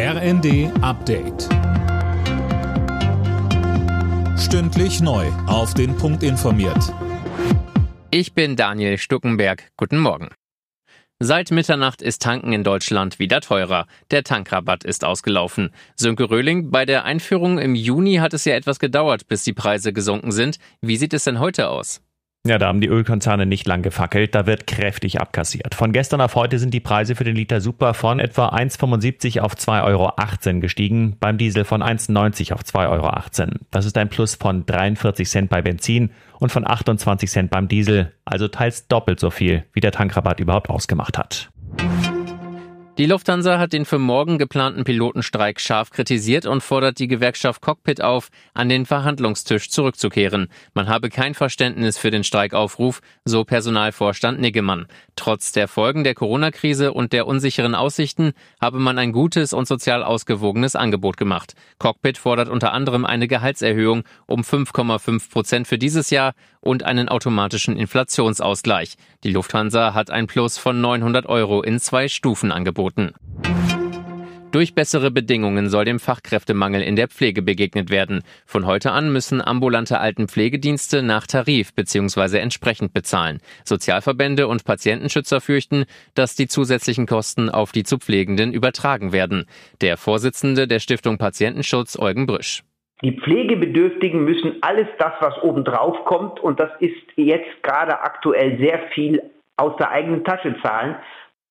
RND Update. Stündlich neu. Auf den Punkt informiert. Ich bin Daniel Stuckenberg. Guten Morgen. Seit Mitternacht ist Tanken in Deutschland wieder teurer. Der Tankrabatt ist ausgelaufen. Sönke Röhling, bei der Einführung im Juni hat es ja etwas gedauert, bis die Preise gesunken sind. Wie sieht es denn heute aus? Ja, da haben die Ölkonzerne nicht lang gefackelt, da wird kräftig abkassiert. Von gestern auf heute sind die Preise für den Liter Super von etwa 1,75 auf 2,18 Euro gestiegen, beim Diesel von 1,90 auf 2,18 Euro. Das ist ein Plus von 43 Cent bei Benzin und von 28 Cent beim Diesel, also teils doppelt so viel, wie der Tankrabatt überhaupt ausgemacht hat. Die Lufthansa hat den für morgen geplanten Pilotenstreik scharf kritisiert und fordert die Gewerkschaft Cockpit auf, an den Verhandlungstisch zurückzukehren. Man habe kein Verständnis für den Streikaufruf, so Personalvorstand Niggemann. Trotz der Folgen der Corona-Krise und der unsicheren Aussichten habe man ein gutes und sozial ausgewogenes Angebot gemacht. Cockpit fordert unter anderem eine Gehaltserhöhung um 5,5 Prozent für dieses Jahr und einen automatischen Inflationsausgleich. Die Lufthansa hat ein Plus von 900 Euro in zwei Stufen angeboten. Durch bessere Bedingungen soll dem Fachkräftemangel in der Pflege begegnet werden. Von heute an müssen ambulante Altenpflegedienste nach Tarif bzw. entsprechend bezahlen. Sozialverbände und Patientenschützer fürchten, dass die zusätzlichen Kosten auf die zu Pflegenden übertragen werden. Der Vorsitzende der Stiftung Patientenschutz, Eugen Brüsch. Die Pflegebedürftigen müssen alles das, was obendrauf kommt, und das ist jetzt gerade aktuell sehr viel aus der eigenen Tasche zahlen.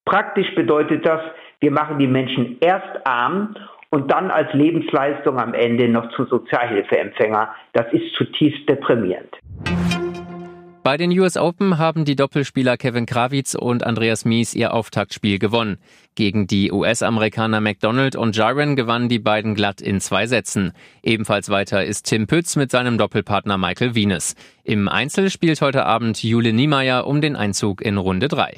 Praktisch bedeutet das, wir machen die Menschen erst arm und dann als Lebensleistung am Ende noch zum Sozialhilfeempfänger. Das ist zutiefst deprimierend. Bei den US Open haben die Doppelspieler Kevin Krawitz und Andreas Mies ihr Auftaktspiel gewonnen. Gegen die US-Amerikaner McDonald und Jaren gewannen die beiden glatt in zwei Sätzen. Ebenfalls weiter ist Tim Pütz mit seinem Doppelpartner Michael Venus. Im Einzel spielt heute Abend Jule Niemeyer um den Einzug in Runde 3.